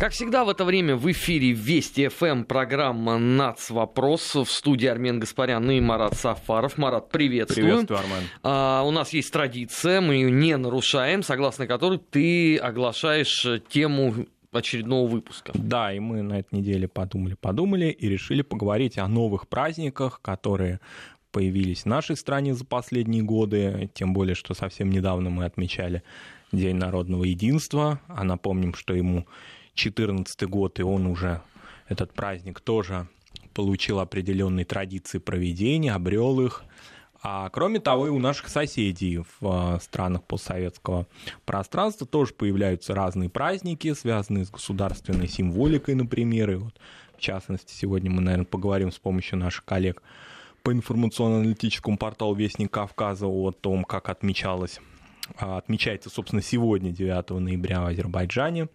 Как всегда в это время в эфире Вести ФМ программа «Нац. Вопрос» в студии Армен Гаспарян и Марат Сафаров. Марат, приветствую. Приветствую, Армен. А, у нас есть традиция, мы ее не нарушаем, согласно которой ты оглашаешь тему очередного выпуска. Да, и мы на этой неделе подумали-подумали и решили поговорить о новых праздниках, которые появились в нашей стране за последние годы, тем более, что совсем недавно мы отмечали День народного единства, а напомним, что ему 2014 год, и он уже, этот праздник тоже получил определенные традиции проведения, обрел их. А кроме того, и у наших соседей в а, странах постсоветского пространства тоже появляются разные праздники, связанные с государственной символикой, например. И вот, в частности, сегодня мы, наверное, поговорим с помощью наших коллег по информационно-аналитическому порталу «Вестник Кавказа» о том, как отмечалось, а, отмечается, собственно, сегодня, 9 ноября в Азербайджане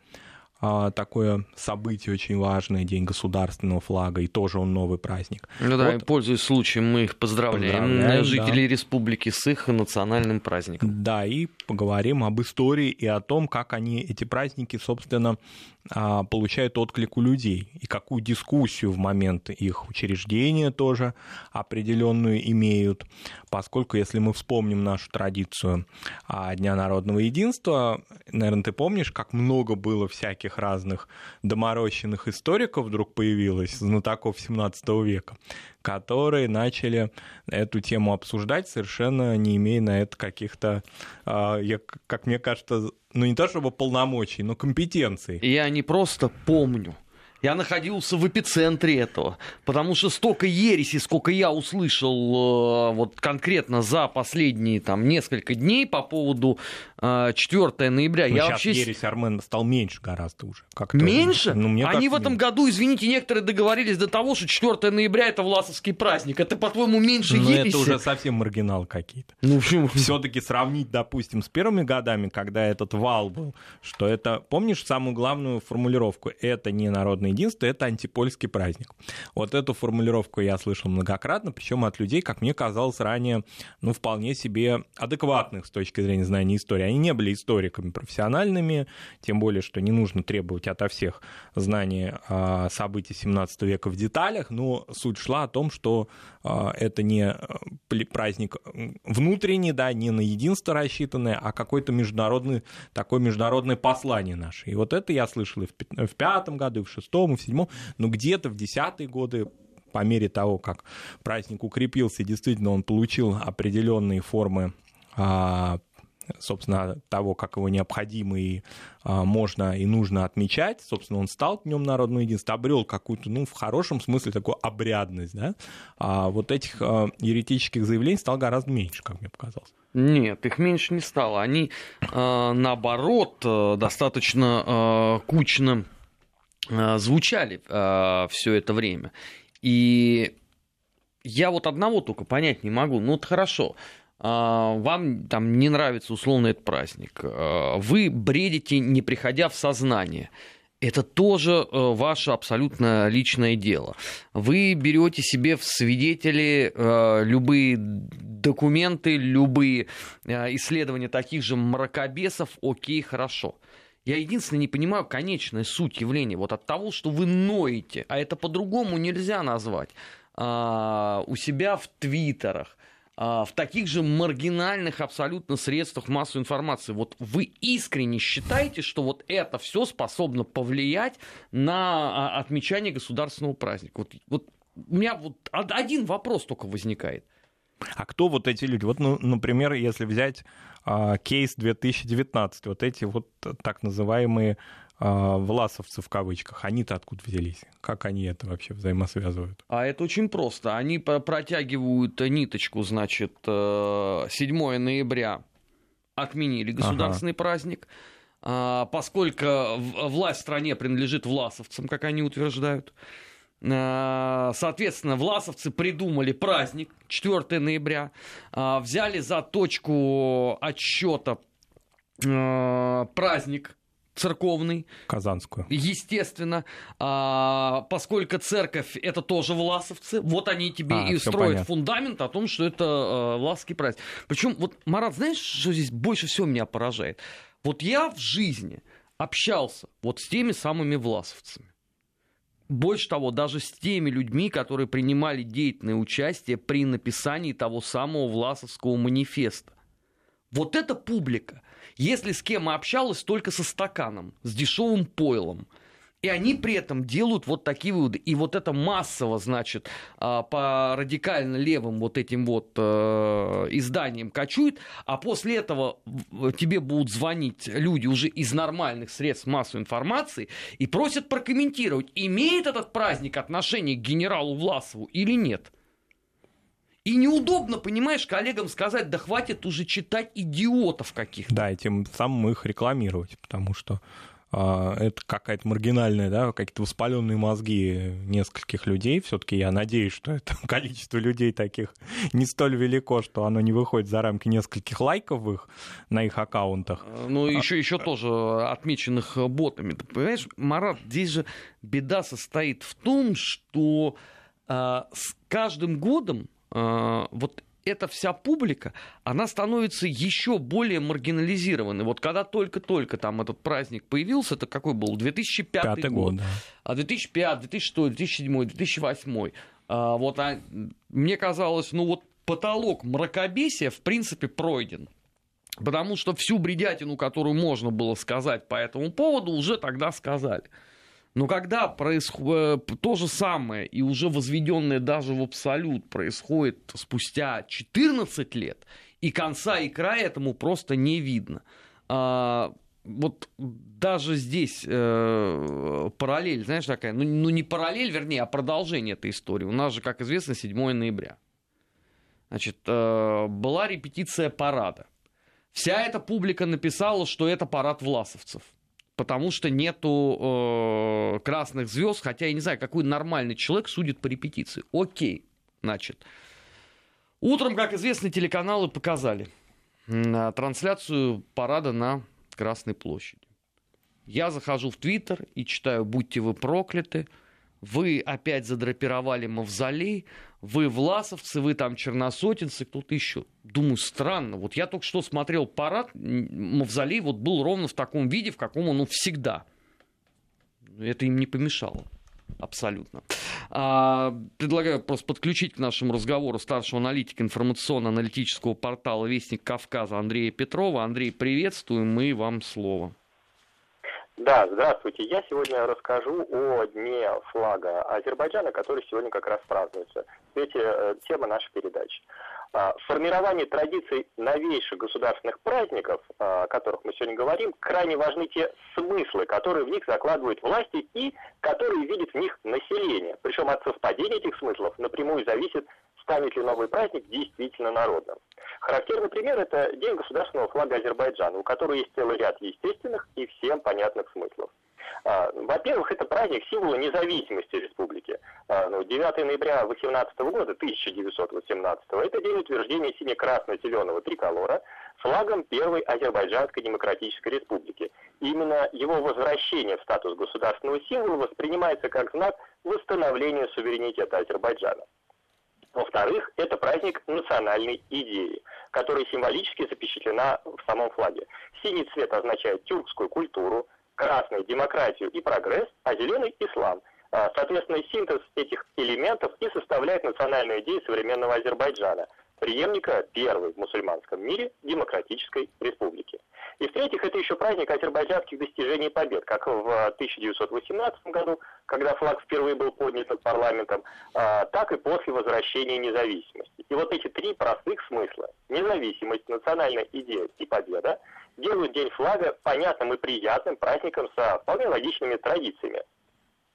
такое событие очень важное, День государственного флага, и тоже он новый праздник. Ну да, вот. и пользуясь случаем, мы их поздравляем, поздравляем жителей да. республики с их национальным праздником. Да, и поговорим об истории и о том, как они, эти праздники, собственно, а, получают отклик у людей, и какую дискуссию в момент их учреждения тоже определенную имеют, поскольку если мы вспомним нашу традицию а, Дня народного единства, наверное, ты помнишь, как много было всяких разных доморощенных историков вдруг появилось, знатоков 17 века, которые начали эту тему обсуждать, совершенно не имея на это каких-то, а, как мне кажется, ну не то чтобы полномочий, но компетенций. Я не просто помню, я находился в эпицентре этого, потому что столько ереси, сколько я услышал э, вот конкретно за последние там несколько дней по поводу 4 э, ноября. Ну, я сейчас вообще... ересь Армен стал меньше гораздо уже. Как меньше? Ну, мне Они в этом меньше. году, извините, некоторые договорились до того, что 4 ноября это Власовский праздник. Это, по-твоему, меньше ну, ереси? это уже совсем маргинал какие-то. Ну, почему? Все-таки сравнить, допустим, с первыми годами, когда этот вал был, что это, помнишь самую главную формулировку? Это не народный единство, это антипольский праздник. Вот эту формулировку я слышал многократно, причем от людей, как мне казалось ранее, ну, вполне себе адекватных с точки зрения знания истории. Они не были историками профессиональными, тем более, что не нужно требовать ото всех знания а, событий 17 века в деталях, но суть шла о том, что а, это не э, праздник внутренний, да, не на единство рассчитанное, а какой-то международный, такое международное послание наше. И вот это я слышал и в пятом году, и в шестом, и в седьмом, но где-то в десятые годы по мере того, как праздник укрепился, действительно он получил определенные формы а, собственно, того, как его необходимо и а, можно и нужно отмечать. Собственно, он стал Днем народного единства, обрел какую-то, ну, в хорошем смысле, такую обрядность, да. А вот этих а, еретических заявлений стало гораздо меньше, как мне показалось. Нет, их меньше не стало. Они, а, наоборот, э, достаточно кучно а, звучали а, все это время. И я вот одного только понять не могу. Ну, вот хорошо, а, вам там не нравится условно этот праздник, вы бредите, не приходя в сознание. Это тоже э, ваше абсолютно личное дело. Вы берете себе в свидетели э, любые документы, любые э, исследования таких же мракобесов, окей, хорошо. Я единственное не понимаю конечная суть явления. Вот от того, что вы ноете, а это по-другому нельзя назвать, а, у себя в твиттерах, а, в таких же маргинальных абсолютно средствах массовой информации. Вот вы искренне считаете, что вот это все способно повлиять на а, отмечание государственного праздника? Вот, вот у меня вот один вопрос только возникает. А кто вот эти люди? Вот, ну, например, если взять а, кейс 2019, вот эти вот так называемые а, власовцы в кавычках, они-то откуда взялись? Как они это вообще взаимосвязывают? А это очень просто. Они протягивают ниточку, значит, 7 э, ноября отменили государственный ага. праздник, а, поскольку власть в стране принадлежит власовцам, как они утверждают. А, соответственно, власовцы придумали праздник 4 ноября, взяли за точку отсчета праздник церковный. Казанскую. Естественно, а, поскольку церковь это тоже власовцы, вот они тебе а, и строят понятно. фундамент о том, что это а, власовский праздник. Причем, вот, Марат, знаешь, что здесь больше всего меня поражает? Вот я в жизни общался вот с теми самыми власовцами. Больше того, даже с теми людьми, которые принимали деятельное участие при написании того самого Власовского манифеста. Вот эта публика, если с кем общалась, только со стаканом, с дешевым пойлом – и они при этом делают вот такие выводы. И вот это массово, значит, а, по радикально левым вот этим вот э, изданиям кочует, а после этого тебе будут звонить люди уже из нормальных средств массовой информации и просят прокомментировать, имеет этот праздник отношение к генералу Власову или нет. И неудобно, понимаешь, коллегам сказать, да хватит уже читать идиотов каких-то. Да, и тем самым их рекламировать, потому что это какая-то маргинальная, да, какие-то воспаленные мозги нескольких людей. Все-таки я надеюсь, что это количество людей таких не столь велико, что оно не выходит за рамки нескольких лайков в их, на их аккаунтах. Ну, еще, еще тоже отмеченных ботами. Ты понимаешь, Марат, здесь же беда состоит в том, что а, с каждым годом а, вот эта вся публика, она становится еще более маргинализированной. Вот когда только-только там этот праздник появился, это какой был? 2005 Пятый год. год да. А 2005, 2006, 2007, 2008. А, вот а, мне казалось, ну вот потолок мракобесия в принципе пройден. Потому что всю бредятину, которую можно было сказать по этому поводу, уже тогда сказали. Но когда происходит э, то же самое, и уже возведенное даже в абсолют происходит спустя 14 лет, и конца и края этому просто не видно. А, вот даже здесь э, параллель, знаешь, такая, ну, ну не параллель, вернее, а продолжение этой истории. У нас же, как известно, 7 ноября. Значит, э, была репетиция парада. Вся эта публика написала, что это парад власовцев потому что нету э, красных звезд, хотя я не знаю, какой нормальный человек судит по репетиции. Окей, значит. Утром, как известно, телеканалы показали трансляцию парада на Красной площади. Я захожу в Твиттер и читаю «Будьте вы прокляты», вы опять задрапировали мавзолей, вы власовцы, вы там черносотенцы, кто-то еще. Думаю, странно. Вот я только что смотрел парад, мавзолей вот был ровно в таком виде, в каком он ну, всегда. Это им не помешало. Абсолютно. А, предлагаю просто подключить к нашему разговору старшего аналитика информационно-аналитического портала «Вестник Кавказа» Андрея Петрова. Андрей, приветствуем, мы вам слово. Да, здравствуйте. Я сегодня расскажу о Дне флага Азербайджана, который сегодня как раз празднуется. Эти э, тема нашей передачи. А, формирование традиций новейших государственных праздников, о которых мы сегодня говорим, крайне важны те смыслы, которые в них закладывают власти и которые видит в них население. Причем от совпадения этих смыслов напрямую зависит станет ли новый праздник действительно народным. Характерный пример – это День государственного флага Азербайджана, у которого есть целый ряд естественных и всем понятных смыслов. А, во-первых, это праздник символа независимости республики. А, ну, 9 ноября 18 года, 1918, это день утверждения сине-красно-зеленого триколора флагом первой Азербайджанской демократической республики. Именно его возвращение в статус государственного символа воспринимается как знак восстановления суверенитета Азербайджана. Во-вторых, это праздник национальной идеи, которая символически запечатлена в самом флаге. Синий цвет означает тюркскую культуру, красный – демократию и прогресс, а зеленый – ислам. А, соответственно, синтез этих элементов и составляет национальную идею современного Азербайджана, преемника первой в мусульманском мире демократической республики. И в-третьих, это еще праздник азербайджанских достижений и побед, как в 1918 году, когда флаг впервые был поднят над парламентом, а, так и после возвращения независимости. И вот эти три простых смысла – независимость, национальная идея и победа – делают День флага понятным и приятным праздником со вполне логичными традициями.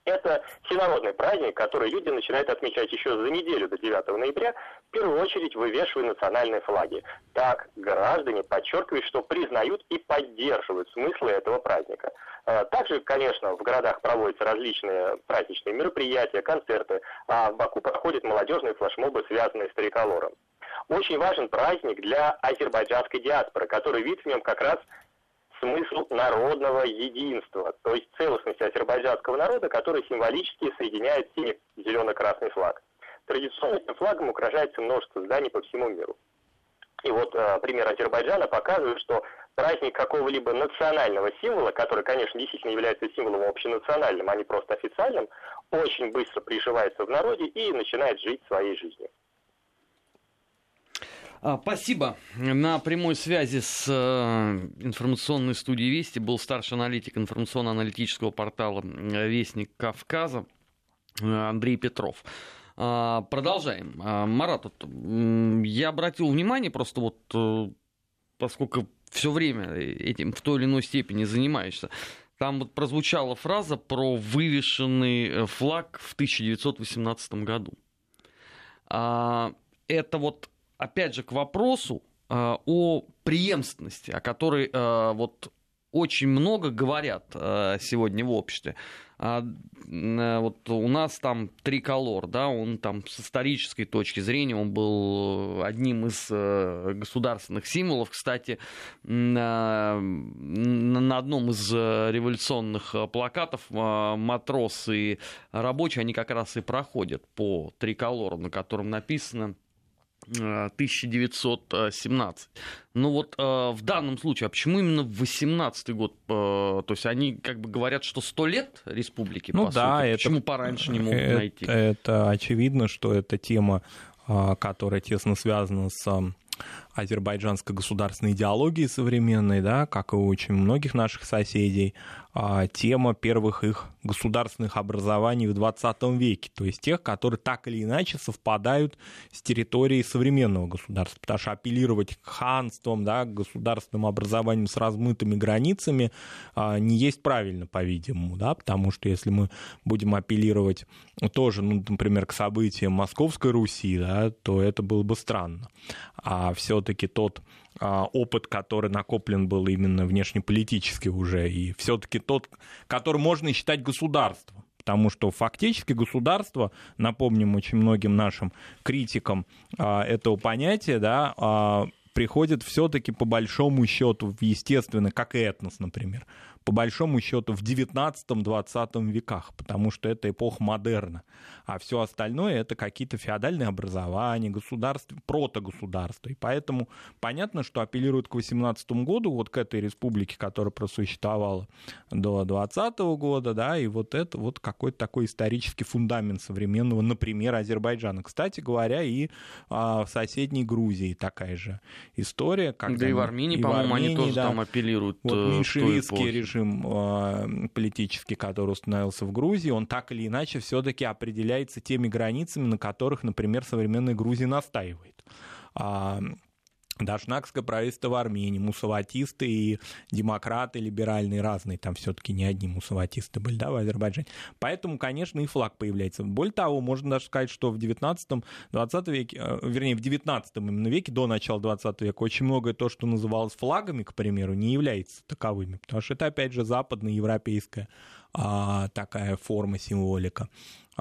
Это всенародный праздник, который люди начинают отмечать еще за неделю до 9 ноября, в первую очередь вывешивая национальные флаги. Так граждане подчеркивают, что признают и поддерживают смыслы этого праздника. А, также, конечно, в городах проводятся различные праздничные мероприятия, концерты, а в Баку проходят молодежные флешмобы, связанные с триколором. Очень важен праздник для азербайджанской диаспоры, который видит в нем как раз смысл народного единства, то есть целостности азербайджанского народа, который символически соединяет синий зелено-красный флаг. Традиционно этим флагом украшается множество зданий по всему миру. И вот э, пример Азербайджана показывает, что праздник какого-либо национального символа, который, конечно, действительно является символом общенациональным, а не просто официальным, очень быстро приживается в народе и начинает жить своей жизнью. А, спасибо. На прямой связи с э, информационной студией Вести был старший аналитик информационно-аналитического портала Вестник Кавказа э, Андрей Петров. А, продолжаем. А, Марат, вот, я обратил внимание, просто вот э, поскольку все время этим в той или иной степени занимаешься, там вот прозвучала фраза про вывешенный флаг в 1918 году. Это вот опять же, к вопросу э, о преемственности, о которой э, вот очень много говорят э, сегодня в обществе. А, вот у нас там триколор, да, он там с исторической точки зрения, он был одним из государственных символов. Кстати, на одном из революционных плакатов матросы и рабочие, они как раз и проходят по триколору, на котором написано 1917. Ну вот э, в данном случае, а почему именно в 18 год? Э, то есть они как бы говорят, что 100 лет республики, ну, по да, сути. Это, почему пораньше не могут это, найти? Это очевидно, что это тема, а, которая тесно связана с азербайджанской государственной идеологии современной, да, как и у очень многих наших соседей, а, тема первых их государственных образований в 20 веке, то есть тех, которые так или иначе совпадают с территорией современного государства, потому что апеллировать к ханствам, да, к государственным образованиям с размытыми границами а, не есть правильно, по-видимому, да, потому что если мы будем апеллировать тоже, ну, например, к событиям Московской Руси, да, то это было бы странно. А все-таки тот а, опыт, который накоплен был именно внешнеполитически уже, и все-таки тот, который можно считать государством. Потому что фактически государство, напомним очень многим нашим критикам а, этого понятия, да, а, приходит все-таки по большому счету, естественно, как и этнос, например, по большому счету в 19-20 веках, потому что это эпоха модерна. А все остальное это какие-то феодальные образования, государства, протогосударства. И поэтому понятно, что апеллируют к 18 году, вот к этой республике, которая просуществовала до 20 года, да, и вот это вот какой-то такой исторический фундамент современного, например, Азербайджана. Кстати говоря, и а, в соседней Грузии такая же история. Когда да и в Армении, по-моему, они тоже да, там апеллируют. Вот э, меньшевистский режим режим э, политический, который установился в Грузии, он так или иначе все-таки определяется теми границами, на которых, например, современная Грузия настаивает. Дашнакское правительство в Армении, мусаватисты и демократы либеральные разные, там все-таки не одни мусаватисты были, да, в Азербайджане. Поэтому, конечно, и флаг появляется. Более того, можно даже сказать, что в 19-20 веке, э, вернее, в 19 именно веке, до начала 20 века, очень многое то, что называлось флагами, к примеру, не является таковыми, потому что это, опять же, западноевропейская а, такая форма, символика.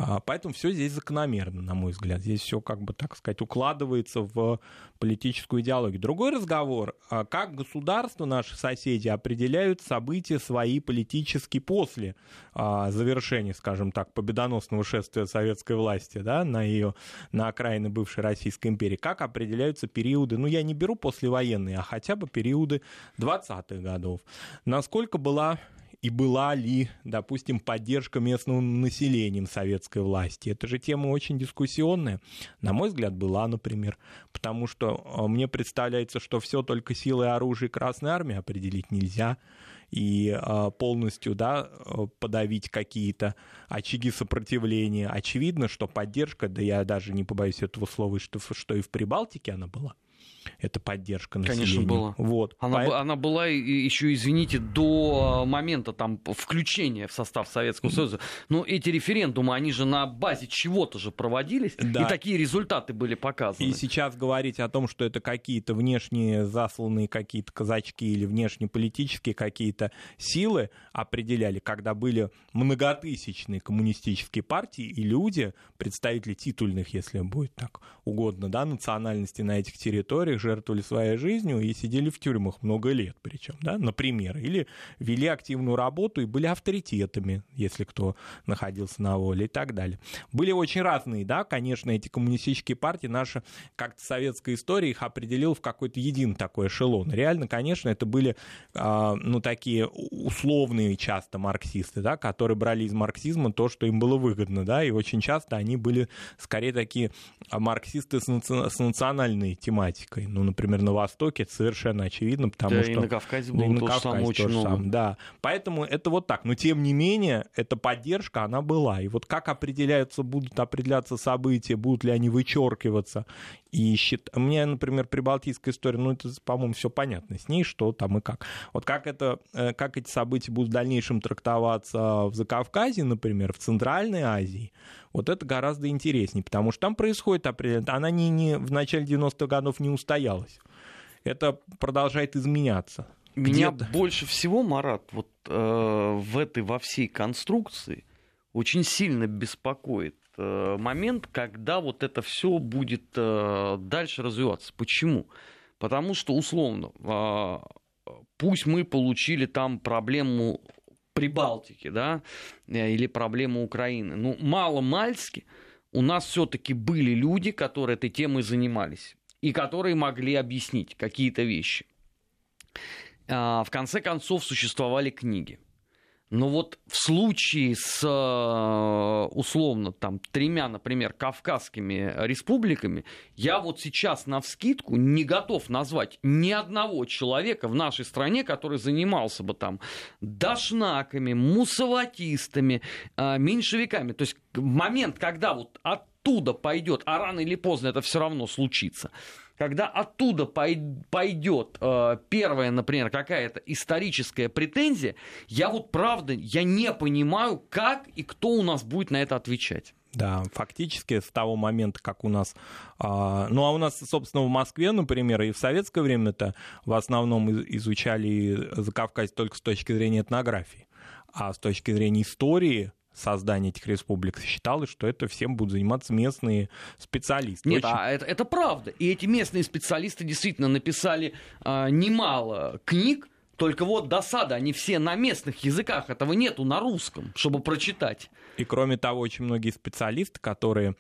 А, поэтому все здесь закономерно, на мой взгляд. Здесь все, как бы так сказать, укладывается в политическую идеологию. Другой разговор, а, как государство, наши соседи, определяют события свои политические после а, завершения, скажем так, победоносного шествия советской власти да, на ее, на окраины бывшей Российской империи. Как определяются периоды, ну я не беру послевоенные, а хотя бы периоды 20-х годов. Насколько была и была ли, допустим, поддержка местного населения советской власти. Это же тема очень дискуссионная. На мой взгляд, была, например, потому что а, мне представляется, что все только силой оружия Красной Армии определить нельзя и а, полностью да, подавить какие-то очаги сопротивления. Очевидно, что поддержка, да я даже не побоюсь этого слова, что, что и в Прибалтике она была эта поддержка населения. Конечно, была. Вот. Она, По... она была еще, извините, до момента там включения в состав Советского Союза. Но эти референдумы, они же на базе чего-то же проводились, да. и такие результаты были показаны. И сейчас говорить о том, что это какие-то внешние засланные какие-то казачки или внешнеполитические какие-то силы определяли, когда были многотысячные коммунистические партии и люди, представители титульных, если будет так угодно, да, национальности на этих территориях, жертвовали своей жизнью и сидели в тюрьмах много лет причем, да, например, или вели активную работу и были авторитетами, если кто находился на воле и так далее. Были очень разные, да, конечно, эти коммунистические партии, наша как-то советская история их определила в какой-то един такой эшелон. Реально, конечно, это были, а, ну, такие условные часто марксисты, да, которые брали из марксизма то, что им было выгодно, да, и очень часто они были скорее такие марксисты с, наци... с национальной тематикой. Ну, например, на Востоке это совершенно очевидно, потому да, что... и на Кавказе было да, то же самое очень много. Сам, да. Поэтому это вот так. Но, тем не менее, эта поддержка, она была. И вот как определяются, будут определяться события, будут ли они вычеркиваться и счит... Мне, например, прибалтийская история, ну, это, по-моему, все понятно с ней, что там и как. Вот как, это, э, как эти события будут в дальнейшем трактоваться в Закавказье, например, в Центральной Азии, вот это гораздо интереснее, потому что там происходит определенно... Она не, не, в начале 90-х годов не устоялась. Это продолжает изменяться. Меня больше всего, Марат, вот э, в этой, во всей конструкции очень сильно беспокоит Э, момент, когда вот это все будет э, дальше развиваться. Почему? Потому что, условно, а, пусть мы получили там проблему Прибалтики, да, э, или проблему Украины, ну, мало-мальски у нас все-таки были люди, которые этой темой занимались и которые могли объяснить какие-то вещи. А, в конце концов, существовали книги. Но вот в случае с, э, условно, там, тремя, например, кавказскими республиками, я вот сейчас на вскидку не готов назвать ни одного человека в нашей стране, который занимался бы там дашнаками, мусаватистами, э, меньшевиками. То есть момент, когда вот оттуда пойдет, а рано или поздно это все равно случится, когда оттуда пойдет э, первая, например, какая-то историческая претензия, я вот правда, я не понимаю, как и кто у нас будет на это отвечать. Да, фактически с того момента, как у нас... А, ну, а у нас, собственно, в Москве, например, и в советское время-то в основном изучали Закавказье только с точки зрения этнографии. А с точки зрения истории создания этих республик считалось, что это всем будут заниматься местные специалисты. Нет, Очень... а это, это правда. И эти местные специалисты действительно написали а, немало книг, только вот досада, они все на местных языках, этого нету на русском, чтобы прочитать. И кроме того, очень многие специалисты, которые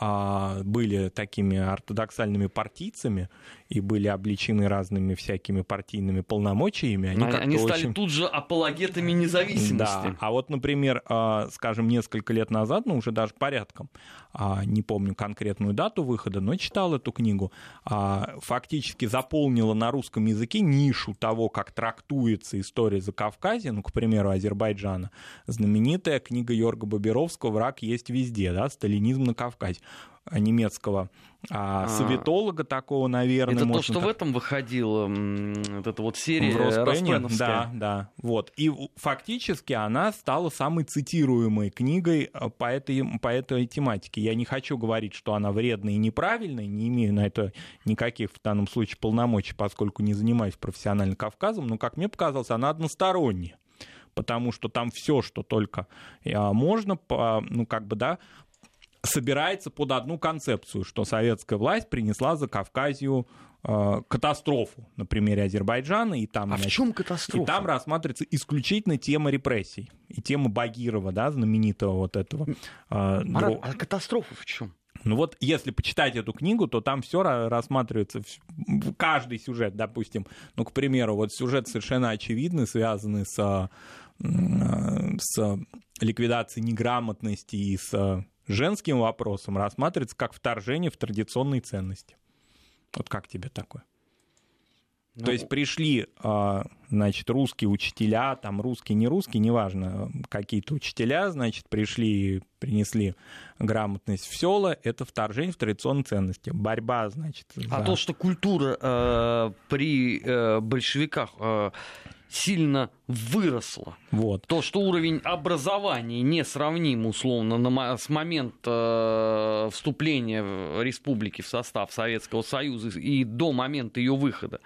были такими ортодоксальными партийцами и были обличены разными всякими партийными полномочиями. Они, они стали очень... тут же апологетами независимости. Да, а вот, например, а, скажем, несколько лет назад, ну уже даже порядком, а, не помню конкретную дату выхода, но читал эту книгу, фактически заполнила на русском языке нишу того, как трактуется история Закавказья, ну, к примеру, Азербайджана, знаменитая книга Йорга Бабировского «Враг есть везде», да, «Сталинизм на Кавказе». Немецкого а, а, советолога такого, наверное. Это то, что так... в этом выходила вот эта вот серия в Да, да. Вот. И фактически она стала самой цитируемой книгой а, по этой, по этой тематике. Я не хочу говорить, что она вредная и неправильная, не имею на это никаких в данном случае полномочий, поскольку не занимаюсь профессионально Кавказом, но, как мне показалось, она односторонняя потому что там все, что только можно, ну, как бы, да, собирается под одну концепцию, что советская власть принесла за Кавказию э, катастрофу на примере Азербайджана. И там, а значит, в чем катастрофа? И там рассматривается исключительно тема репрессий. И тема Багирова, да, знаменитого вот этого. Э, Марат, а катастрофа в чем? Ну вот, если почитать эту книгу, то там все рассматривается, каждый сюжет, допустим, ну, к примеру, вот сюжет совершенно очевидный, связанный с, э, с ликвидацией неграмотности и с женским вопросом рассматривается как вторжение в традиционные ценности. Вот как тебе такое? Ну, То есть пришли, а, значит, русские учителя, там русские, не русские, неважно, какие-то учителя, значит, пришли и принесли грамотность в села, это вторжение в традиционные ценности. Борьба, значит. А за... то, что культура э, при э, большевиках э, сильно выросла. Вот. То, что уровень образования не сравним условно на, с момента э, вступления республики в состав Советского Союза и до момента ее выхода.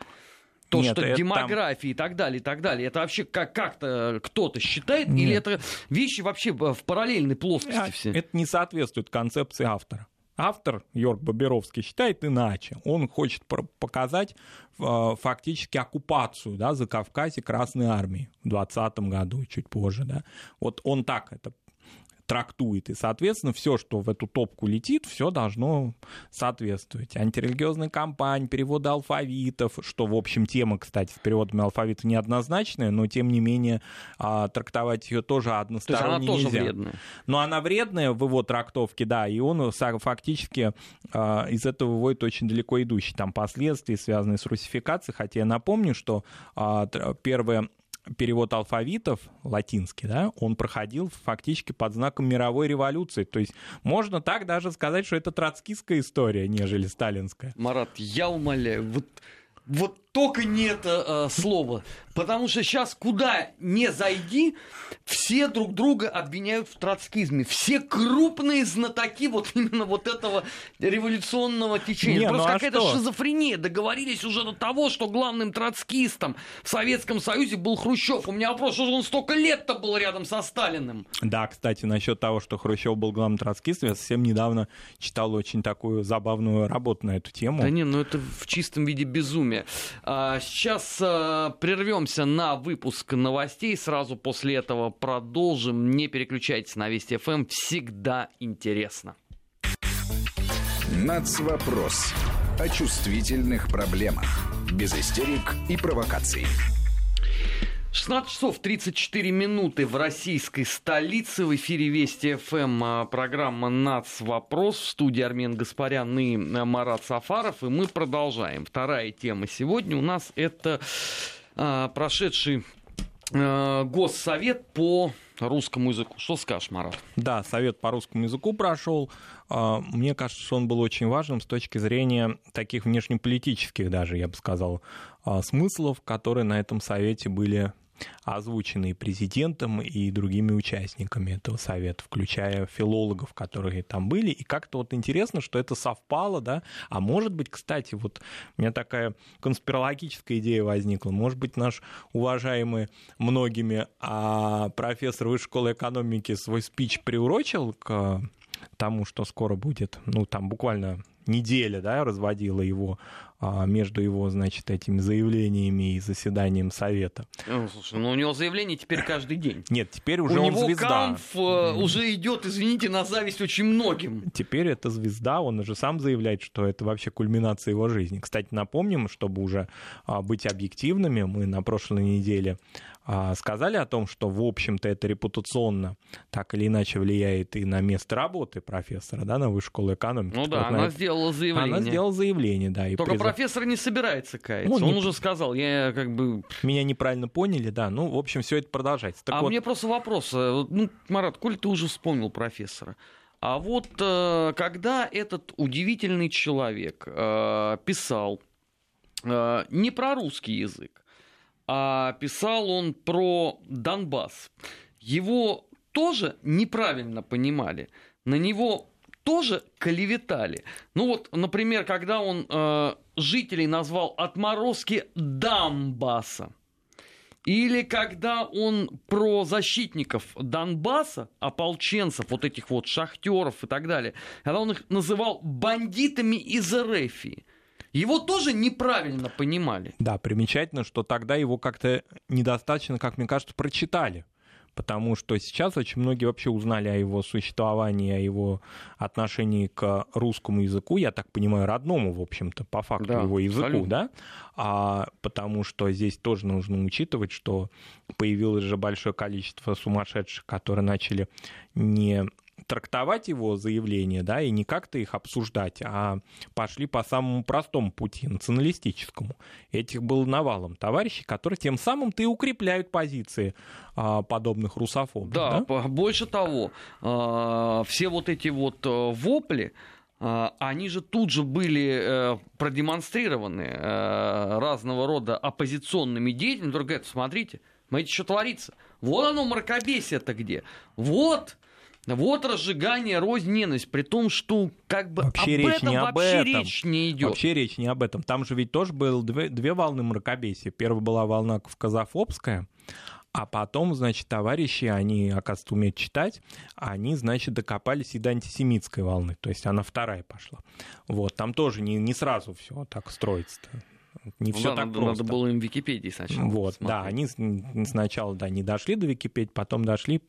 То, Нет, что демография там... и так далее, и так далее, это вообще как- как-то кто-то считает, Нет. или это вещи вообще в параллельной плоскости а, все? Это не соответствует концепции автора. Автор Йорк Боберовский считает иначе. Он хочет показать э, фактически оккупацию да, за Кавказе Красной Армии в 20 году, чуть позже. Да. Вот он так это трактует. И, соответственно, все, что в эту топку летит, все должно соответствовать. Антирелигиозные кампании, переводы алфавитов, что, в общем, тема, кстати, с переводами алфавита неоднозначная, но, тем не менее, а, трактовать ее тоже односторонне То есть она нельзя. тоже вредная. Но она вредная в его трактовке, да, и он фактически а, из этого выводит очень далеко идущие там последствия, связанные с русификацией, хотя я напомню, что а, первое перевод алфавитов латинский, да, он проходил фактически под знаком мировой революции. То есть можно так даже сказать, что это троцкистская история, нежели сталинская. Марат, я умоляю, вот, вот только не это э, слово. Потому что сейчас куда не зайди, все друг друга обвиняют в троцкизме. Все крупные знатоки вот именно вот этого революционного течения. Не, Просто ну а какая-то что? шизофрения. Договорились уже до того, что главным троцкистом в Советском Союзе был Хрущев. У меня вопрос, что же он столько лет-то был рядом со Сталиным? Да, кстати, насчет того, что Хрущев был главным троцкистом, я совсем недавно читал очень такую забавную работу на эту тему. Да не, ну это в чистом виде безумие. А, сейчас а, прервемся на выпуск новостей. Сразу после этого продолжим. Не переключайтесь на Вести ФМ. Всегда интересно. Нацвопрос. О чувствительных проблемах. Без истерик и провокаций. 16 часов 34 минуты в российской столице. В эфире Вести ФМ а, программа «Нац. Вопрос». В студии Армен Гаспарян и а, Марат Сафаров. И мы продолжаем. Вторая тема сегодня у нас это а, прошедший Госсовет по русскому языку. Что скажешь, Марат? Да, совет по русскому языку прошел. Мне кажется, что он был очень важным с точки зрения таких внешнеполитических даже, я бы сказал, смыслов, которые на этом совете были озвученные президентом и другими участниками этого совета, включая филологов, которые там были. И как-то вот интересно, что это совпало, да. А может быть, кстати, вот у меня такая конспирологическая идея возникла. Может быть, наш уважаемый многими а профессор высшей школы экономики свой спич приурочил к тому, что скоро будет, ну, там буквально неделя, да, разводила его а, между его, значит, этими заявлениями и заседанием Совета. Ну, слушай, ну у него заявление теперь каждый день. Нет, теперь уже у он него звезда. Камф mm. уже идет, извините, на зависть очень многим. Теперь это звезда, он уже сам заявляет, что это вообще кульминация его жизни. Кстати, напомним, чтобы уже а, быть объективными, мы на прошлой неделе а, сказали о том, что, в общем-то, это репутационно так или иначе влияет и на место работы профессора, да, на высшую школу экономики. Ну да, она сделала заявление. Она сделала заявление, да. И Только приз профессор не собирается каяться. Он, он не... уже сказал, я как бы... Меня неправильно поняли, да. Ну, в общем, все это продолжается. Так а вот... мне просто вопрос. Э, ну, Марат, коль ты уже вспомнил профессора, а вот э, когда этот удивительный человек э, писал не про русский язык, а писал он про Донбасс, его тоже неправильно понимали. На него тоже клеветали. Ну вот, например, когда он жителей назвал отморозки Донбасса, или когда он про защитников Донбасса, ополченцев, вот этих вот шахтеров и так далее, когда он их называл бандитами из Эрефии. Его тоже неправильно понимали. Да, примечательно, что тогда его как-то недостаточно, как мне кажется, прочитали потому что сейчас очень многие вообще узнали о его существовании, о его отношении к русскому языку, я так понимаю, родному, в общем-то, по факту да, его языку, абсолютно. да, а, потому что здесь тоже нужно учитывать, что появилось же большое количество сумасшедших, которые начали не трактовать его заявления, да, и не как-то их обсуждать, а пошли по самому простому пути, националистическому. Этих было навалом товарищей, которые тем самым-то и укрепляют позиции а, подобных русофобов. Да, да? больше того, а, все вот эти вот а, вопли, а, они же тут же были э, продемонстрированы э, разного рода оппозиционными деятелями, которые говорят, смотрите, смотрите, что творится. Вот оно мракобесие-то где. Вот вот разжигание, рознь, ненависть, при том, что как бы вообще об речь этом не об вообще этом. речь не идет. Вообще речь не об этом. Там же ведь тоже было две, две волны мракобесия. Первая была волна казафобская, А потом, значит, товарищи, они, оказывается, умеют читать, они, значит, докопались и до антисемитской волны, то есть она вторая пошла. Вот, там тоже не, не сразу все так строится-то. Не все ну, так надо, просто. Надо было им Википедии сначала. Вот, смотреть. да, они сначала да, не дошли до Википедии, потом дошли,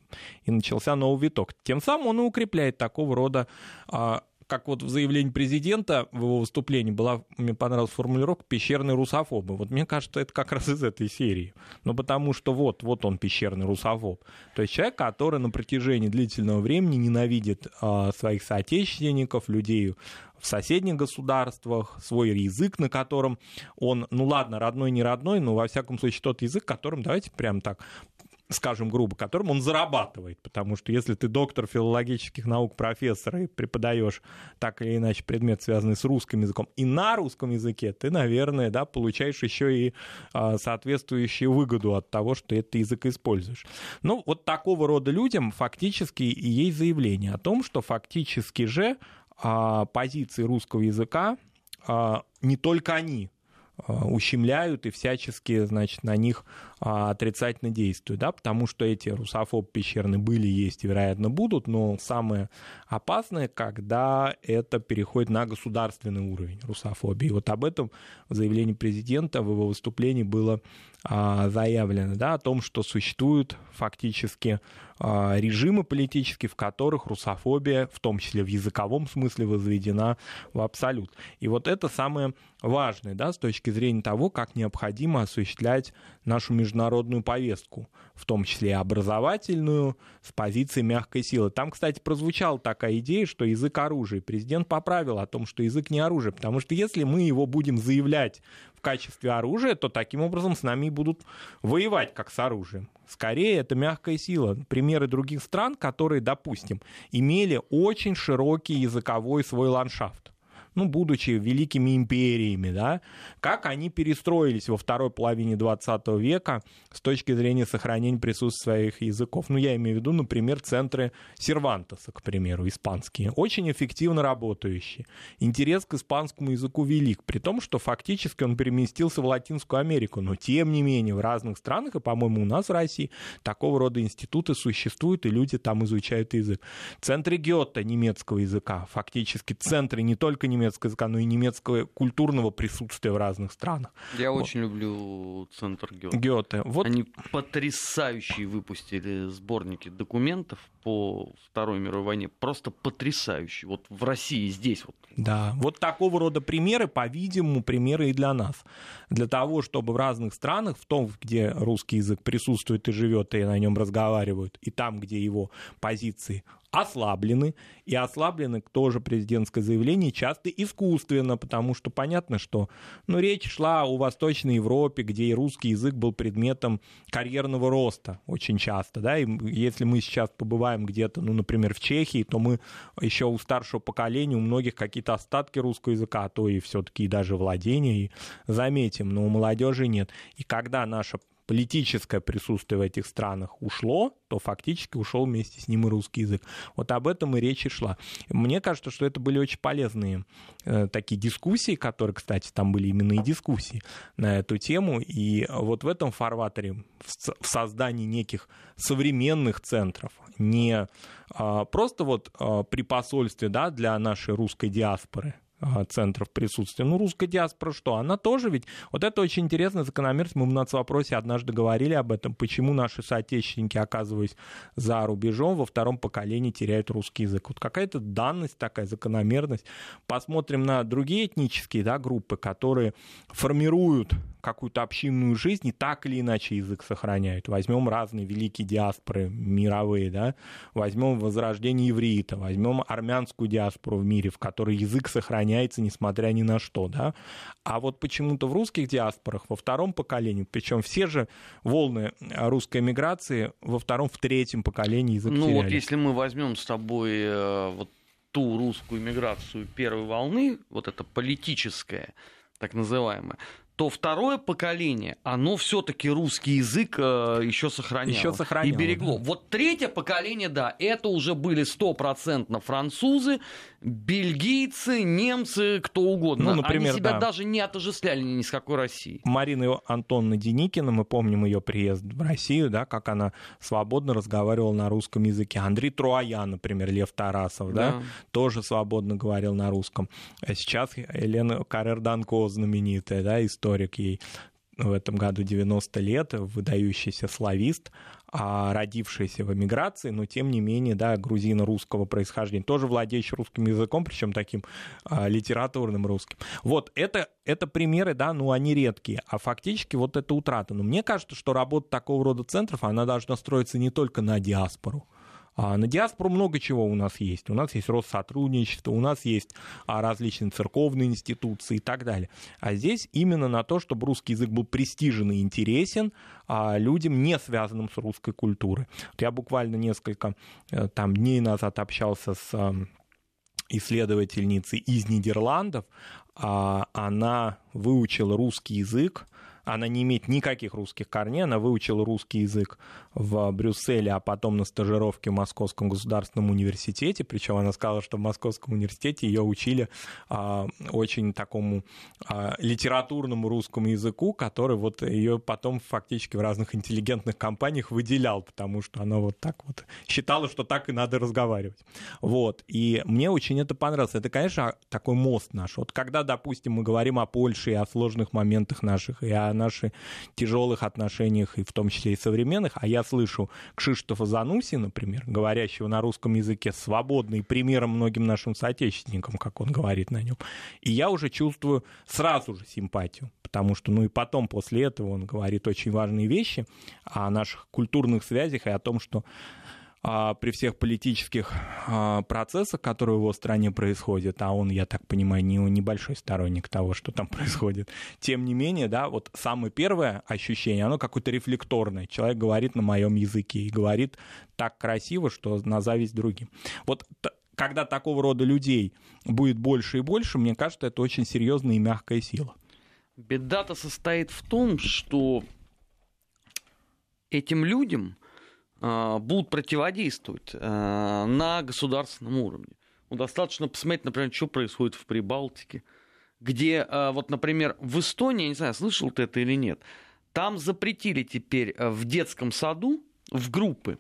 и начался новый виток. Тем самым он и укрепляет такого рода а, как вот в заявлении президента в его выступлении была, мне понравилась формулировка «пещерные русофобы». Вот мне кажется, это как раз из этой серии. Ну, потому что вот, вот он пещерный русофоб. То есть человек, который на протяжении длительного времени ненавидит э, своих соотечественников, людей в соседних государствах, свой язык, на котором он, ну ладно, родной, не родной, но во всяком случае тот язык, которым, давайте прям так скажем грубо, которым он зарабатывает. Потому что если ты доктор филологических наук, профессор и преподаешь так или иначе предмет, связанный с русским языком, и на русском языке, ты, наверное, да, получаешь еще и а, соответствующую выгоду от того, что этот язык используешь. Ну, вот такого рода людям фактически и есть заявление о том, что фактически же а, позиции русского языка а, не только они ущемляют и всячески, значит, на них а, отрицательно действуют, да, потому что эти русофоб пещерные были, есть и, вероятно, будут, но самое опасное, когда это переходит на государственный уровень русофобии. Вот об этом в заявлении президента в его выступлении было заявлено, да, о том, что существуют фактически а, режимы политические, в которых русофобия, в том числе в языковом смысле, возведена в абсолют. И вот это самое важное, да, с точки зрения того, как необходимо осуществлять нашу международную повестку, в том числе и образовательную, с позиции мягкой силы. Там, кстати, прозвучала такая идея, что язык оружия. Президент поправил о том, что язык не оружие, потому что если мы его будем заявлять в качестве оружия, то таким образом с нами будут воевать как с оружием. Скорее, это мягкая сила. Примеры других стран, которые, допустим, имели очень широкий языковой свой ландшафт ну, будучи великими империями, да, как они перестроились во второй половине 20 века с точки зрения сохранения присутствия своих языков. Ну, я имею в виду, например, центры Сервантеса, к примеру, испанские, очень эффективно работающие. Интерес к испанскому языку велик, при том, что фактически он переместился в Латинскую Америку, но тем не менее в разных странах, и, по-моему, у нас в России такого рода институты существуют, и люди там изучают язык. Центры Гетта немецкого языка, фактически центры не только немецкого немецкого языка, но и немецкого культурного присутствия в разных странах. Я вот. очень люблю центр Гёте. Гёте. Вот. Они потрясающие выпустили сборники документов по Второй мировой войне. Просто потрясающие. Вот в России здесь вот. Да, вот такого рода примеры, по-видимому, примеры и для нас. Для того, чтобы в разных странах, в том, где русский язык присутствует и живет, и на нем разговаривают, и там, где его позиции ослаблены, и ослаблены тоже президентское заявление часто искусственно, потому что понятно, что ну, речь шла о Восточной Европе, где и русский язык был предметом карьерного роста очень часто, да, и если мы сейчас побываем где-то, ну, например, в Чехии, то мы еще у старшего поколения, у многих какие-то остатки русского языка, а то и все-таки даже владения, и заметим, но у молодежи нет. И когда наша политическое присутствие в этих странах ушло, то фактически ушел вместе с ним и русский язык. Вот об этом и речь и шла. Мне кажется, что это были очень полезные э, такие дискуссии, которые, кстати, там были именно и дискуссии на эту тему. И вот в этом фарватере, в, в создании неких современных центров, не а, просто вот а, при посольстве да, для нашей русской диаспоры, центров присутствия. Ну, русская диаспора что? Она тоже ведь... Вот это очень интересная закономерность. Мы в нацвопросе однажды говорили об этом, почему наши соотечественники, оказываясь за рубежом, во втором поколении теряют русский язык. Вот какая-то данность такая, закономерность. Посмотрим на другие этнические да, группы, которые формируют какую-то общинную жизнь и так или иначе язык сохраняют. Возьмем разные великие диаспоры мировые, да, возьмем возрождение евреита, возьмем армянскую диаспору в мире, в которой язык сохраняется несмотря ни на что, да. А вот почему-то в русских диаспорах во втором поколении, причем все же волны русской миграции во втором, в третьем поколении язык Ну теряли. вот если мы возьмем с тобой э, вот ту русскую миграцию первой волны, вот это политическая, так называемая, то второе поколение, оно все-таки русский язык э, еще сохраняло. Еще сохраняло. И берегло. Да. Вот третье поколение, да, это уже были стопроцентно французы, бельгийцы, немцы, кто угодно. Ну, например, Они себя да. даже не отождествляли ни с какой Россией. Марина Антоновна Деникина, мы помним ее приезд в Россию, да, как она свободно разговаривала на русском языке. Андрей Труаян, например, Лев Тарасов, да, да тоже свободно говорил на русском. А сейчас Елена Карер-Данко знаменитая, да, историк ей в этом году 90 лет, выдающийся славист, а родившийся в эмиграции, но тем не менее, да, грузино-русского происхождения, тоже владеющий русским языком, причем таким а, литературным русским. Вот это, это примеры, да, ну они редкие, а фактически вот это утрата. Но мне кажется, что работа такого рода центров, она должна строиться не только на диаспору, а на диаспору много чего у нас есть. У нас есть Россотрудничество, у нас есть а, различные церковные институции и так далее. А здесь именно на то, чтобы русский язык был престижен и интересен а, людям, не связанным с русской культурой. Вот я буквально несколько э, там, дней назад общался с исследовательницей из Нидерландов. Она выучила русский язык, она не имеет никаких русских корней, она выучила русский язык в Брюсселе, а потом на стажировке в Московском государственном университете, причем она сказала, что в Московском университете ее учили а, очень такому а, литературному русскому языку, который вот ее потом фактически в разных интеллигентных компаниях выделял, потому что она вот так вот считала, что так и надо разговаривать. Вот, и мне очень это понравилось. Это, конечно, такой мост наш. Вот когда, допустим, мы говорим о Польше и о сложных моментах наших, и о наших тяжелых отношениях, и в том числе и современных, а я слышу Кшиштофа Зануси, например, говорящего на русском языке свободно и примером многим нашим соотечественникам, как он говорит на нем, и я уже чувствую сразу же симпатию, потому что, ну и потом, после этого он говорит очень важные вещи о наших культурных связях и о том, что при всех политических а, процессах, которые в его стране происходят, а он, я так понимаю, не небольшой сторонник того, что там происходит, тем не менее, да, вот самое первое ощущение, оно какое-то рефлекторное. Человек говорит на моем языке и говорит так красиво, что на зависть другим. Вот когда такого рода людей будет больше и больше, мне кажется, это очень серьезная и мягкая сила. Беда-то состоит в том, что этим людям а, будут противодействовать а, на государственном уровне. Ну, достаточно посмотреть, например, что происходит в Прибалтике, где, а, вот, например, в Эстонии, я не знаю, слышал ты это или нет, там запретили теперь в детском саду в группы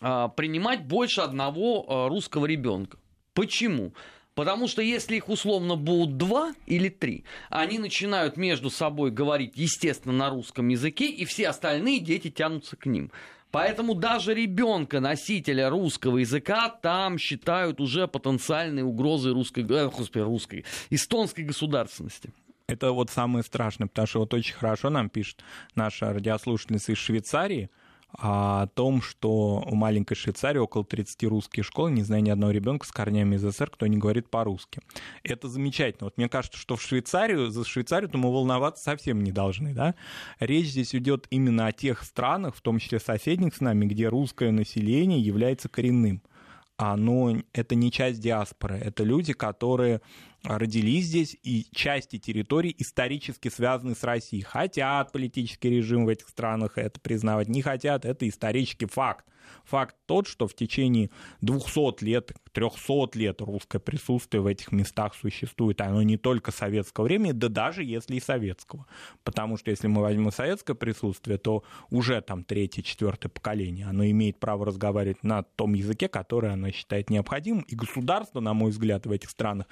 принимать больше одного русского ребенка. Почему? Потому что если их условно будут два или три, они начинают между собой говорить, естественно, на русском языке, и все остальные дети тянутся к ним. Поэтому даже ребенка, носителя русского языка, там считают уже потенциальной угрозой русской, э, господи, русской, эстонской государственности. Это вот самое страшное, потому что вот очень хорошо нам пишет наша радиослушательница из Швейцарии, о том, что у маленькой Швейцарии около 30 русских школ, не знаю ни одного ребенка с корнями из СССР, кто не говорит по-русски. Это замечательно. Вот мне кажется, что в Швейцарию, за Швейцарию-то мы волноваться совсем не должны. Да? Речь здесь идет именно о тех странах, в том числе соседних с нами, где русское население является коренным. Но это не часть диаспоры, это люди, которые родились здесь, и части территорий исторически связаны с Россией. Хотят политический режим в этих странах это признавать, не хотят, это исторический факт. Факт тот, что в течение 200 лет, 300 лет русское присутствие в этих местах существует. Оно не только советского времени, да даже если и советского. Потому что если мы возьмем советское присутствие, то уже там третье, четвертое поколение, оно имеет право разговаривать на том языке, который оно считает необходимым. И государство, на мой взгляд, в этих странах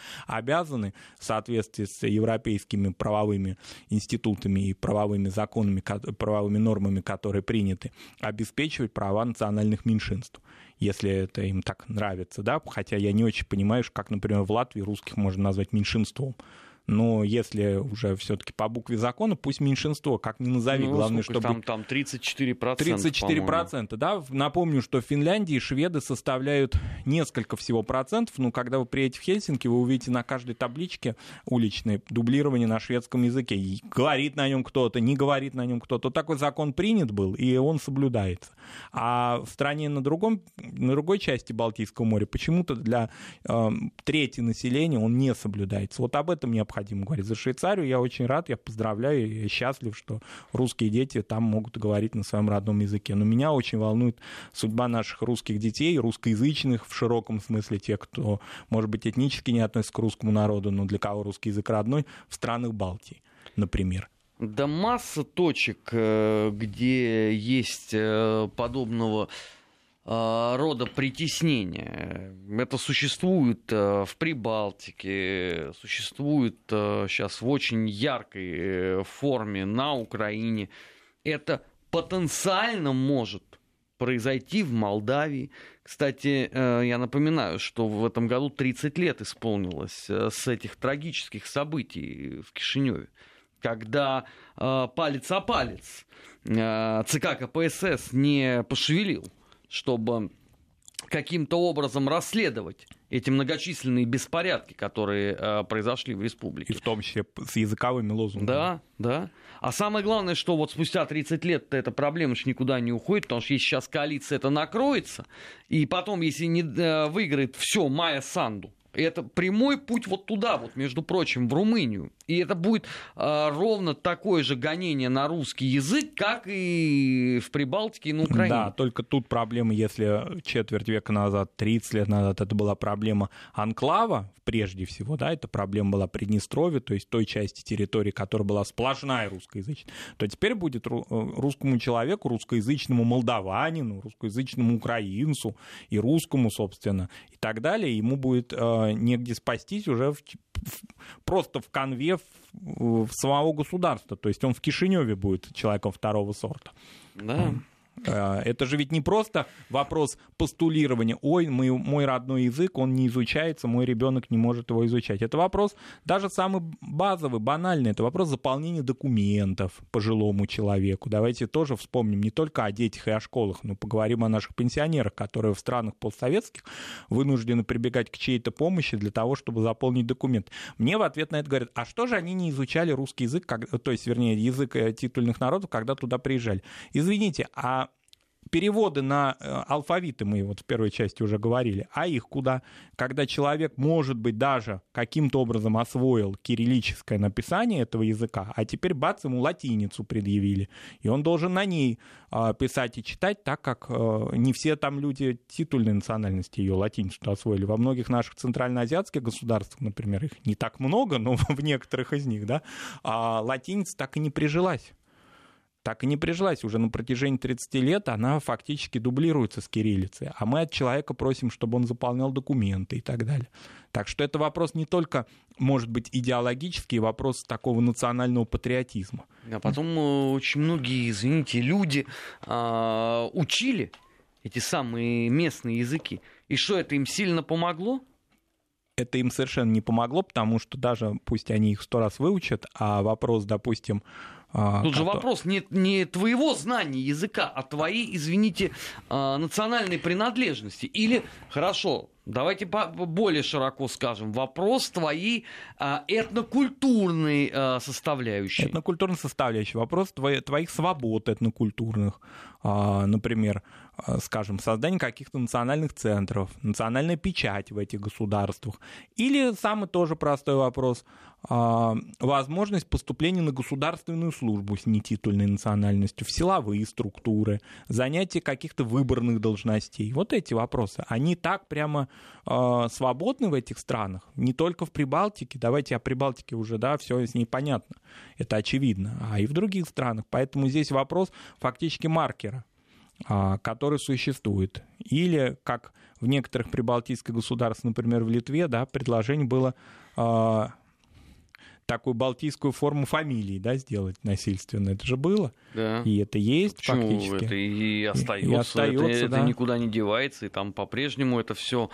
обязаны в соответствии с европейскими правовыми институтами и правовыми законами, правовыми нормами, которые приняты, обеспечивать права национальных меньшинств, если это им так нравится, да, хотя я не очень понимаю, как, например, в Латвии русских можно назвать меньшинством но если уже все-таки по букве закона, пусть меньшинство, как ни назови, ну, главное, чтобы... Там, там 34%, 34%, да. Напомню, что в Финляндии шведы составляют несколько всего процентов, ну, когда вы приедете в Хельсинки, вы увидите на каждой табличке уличной дублирование на шведском языке. И говорит на нем кто-то, не говорит на нем кто-то. Такой закон принят был, и он соблюдается. А в стране на, другом, на другой части Балтийского моря почему-то для э, трети населения он не соблюдается. Вот об этом необходимо необходимо говорить. За Швейцарию я очень рад, я поздравляю, я счастлив, что русские дети там могут говорить на своем родном языке. Но меня очень волнует судьба наших русских детей, русскоязычных в широком смысле, тех, кто, может быть, этнически не относится к русскому народу, но для кого русский язык родной, в странах Балтии, например. Да масса точек, э, где есть э, подобного рода притеснения. Это существует в Прибалтике, существует сейчас в очень яркой форме на Украине. Это потенциально может произойти в Молдавии. Кстати, я напоминаю, что в этом году 30 лет исполнилось с этих трагических событий в Кишиневе когда э, палец о палец э, ЦК КПСС не пошевелил, чтобы каким-то образом расследовать эти многочисленные беспорядки, которые э, произошли в республике. И в том числе с языковыми лозунгами. Да, да. А самое главное, что вот спустя 30 лет эта проблема же никуда не уходит, потому что если сейчас коалиция это накроется, и потом, если не э, выиграет все Майя Санду, это прямой путь вот туда, вот, между прочим, в Румынию. И это будет э, ровно такое же гонение на русский язык, как и в Прибалтике и на Украине. Да, только тут проблема, если четверть века назад, 30 лет назад, это была проблема анклава, прежде всего, да, эта проблема была Приднестровье, то есть той части территории, которая была сплошная русскоязычная, то теперь будет э, русскому человеку, русскоязычному молдаванину, русскоязычному украинцу и русскому, собственно, и так далее, ему будет э, негде спастись уже в, просто в конве в, в самого государства. То есть он в Кишиневе будет человеком второго сорта. Да. Э, это же ведь не просто вопрос постулирования, ой, мой, мой родной язык, он не изучается, мой ребенок не может его изучать. Это вопрос даже самый базовый, банальный, это вопрос заполнения документов пожилому человеку. Давайте тоже вспомним не только о детях и о школах, но поговорим о наших пенсионерах, которые в странах постсоветских вынуждены прибегать к чьей-то помощи для того, чтобы заполнить документ. Мне в ответ на это говорят, а что же они не изучали русский язык, то есть, вернее, язык э, титульных народов, когда туда приезжали? Извините, а переводы на э, алфавиты мы вот в первой части уже говорили, а их куда? Когда человек, может быть, даже каким-то образом освоил кириллическое написание этого языка, а теперь бац, ему латиницу предъявили, и он должен на ней а, писать и читать, так как а, не все там люди титульной национальности ее латиницу освоили. Во многих наших центральноазиатских государствах, например, их не так много, но в некоторых из них, да, а латиница так и не прижилась так и не прижилась. Уже на протяжении 30 лет она фактически дублируется с кириллицей. А мы от человека просим, чтобы он заполнял документы и так далее. Так что это вопрос не только, может быть, идеологический, вопрос такого национального патриотизма. А потом э, очень многие, извините, люди а, учили эти самые местные языки. И что, это им сильно помогло? это им совершенно не помогло, потому что даже пусть они их сто раз выучат, а вопрос, допустим, Тут же вопрос не, не твоего знания языка, а твоей, извините, а, национальной принадлежности. Или, хорошо, давайте более широко скажем, вопрос твоей а, этнокультурной составляющей. Этнокультурной составляющей, вопрос твоих свобод этнокультурных, например, скажем, создание каких-то национальных центров, национальная печать в этих государствах. Или самый тоже простой вопрос – а, возможность поступления на государственную службу с нетитульной национальностью, в силовые структуры, занятие каких-то выборных должностей. Вот эти вопросы, они так прямо э, свободны в этих странах, не только в Прибалтике, давайте о Прибалтике уже, да, все с ней понятно, это очевидно, а и в других странах. Поэтому здесь вопрос фактически маркера который существует. Или, как в некоторых прибалтийских государствах, например, в Литве, да, предложение было такую балтийскую форму фамилии, да, сделать насильственно. Это же было. Да. И это есть Почему фактически. Это и остается. И, остается это, да. это никуда не девается, и там по-прежнему это все а,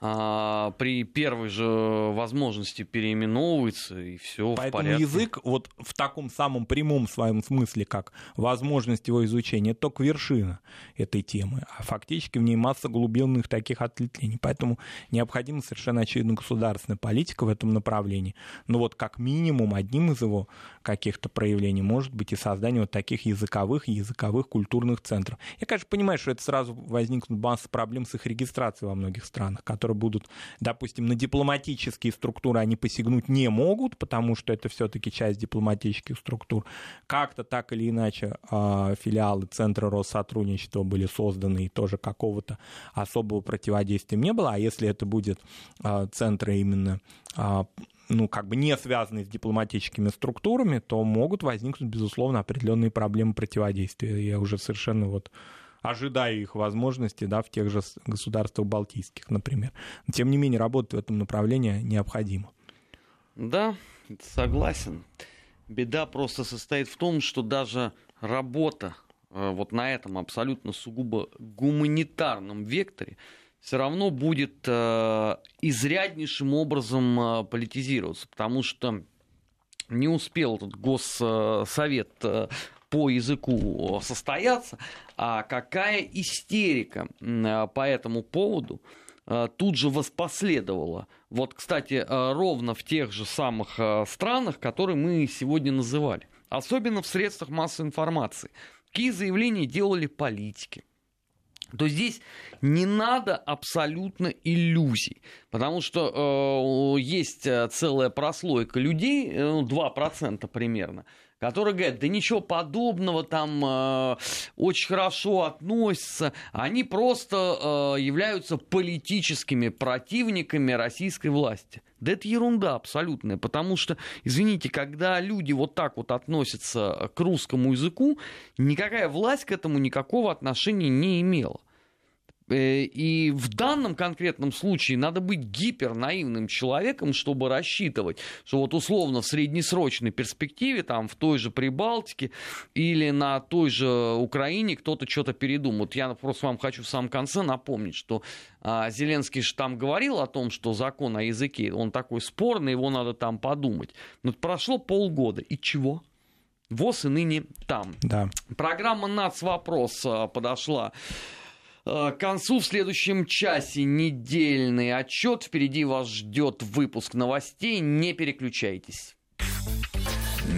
при первой же возможности переименовывается, и все Поэтому в порядке. язык вот в таком самом прямом своем смысле, как возможность его изучения, это только вершина этой темы, а фактически в ней масса глубинных таких ответвлений. Поэтому необходима совершенно очевидно государственная политика в этом направлении. Но вот как минимум одним из его каких-то проявлений может быть и создание вот таких языковых и языковых культурных центров. Я, конечно, понимаю, что это сразу возникнут масса проблем с их регистрацией во многих странах, которые которые будут, допустим, на дипломатические структуры они посягнуть не могут, потому что это все-таки часть дипломатических структур. Как-то так или иначе а, филиалы Центра Россотрудничества были созданы, и тоже какого-то особого противодействия не было. А если это будет а, центры именно ну, как бы не связанные с дипломатическими структурами, то могут возникнуть, безусловно, определенные проблемы противодействия. Я уже совершенно вот ожидаю их возможности да, в тех же государствах Балтийских, например. Но, тем не менее, работать в этом направлении необходимо. Да, согласен. Беда просто состоит в том, что даже работа э, вот на этом абсолютно сугубо гуманитарном векторе все равно будет э, изряднейшим образом э, политизироваться, потому что не успел этот госсовет по языку состояться, а какая истерика э, по этому поводу э, тут же воспоследовала. Вот, кстати, э, ровно в тех же самых странах, которые мы сегодня называли. Особенно в средствах массовой информации. Какие заявления делали политики то здесь не надо абсолютно иллюзий, потому что э, есть целая прослойка людей, ну, 2% примерно, которые говорят, да ничего подобного, там э, очень хорошо относятся, они просто э, являются политическими противниками российской власти. Да это ерунда абсолютная, потому что, извините, когда люди вот так вот относятся к русскому языку, никакая власть к этому никакого отношения не имела. Э, и в данном конкретном случае надо быть гипернаивным человеком, чтобы рассчитывать, что вот условно в среднесрочной перспективе, там в той же Прибалтике или на той же Украине кто-то что-то передумает. Я просто вам хочу в самом конце напомнить, что а, Зеленский же там говорил о том, что закон о языке, он такой спорный, его надо там подумать. Но прошло полгода, и чего? ВОЗ и ныне там. Да. Программа «Нацвопрос» а, подошла к концу в следующем часе недельный отчет. Впереди вас ждет выпуск новостей. Не переключайтесь.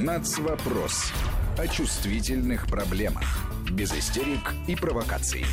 Нацвопрос. О чувствительных проблемах. Без истерик и провокаций.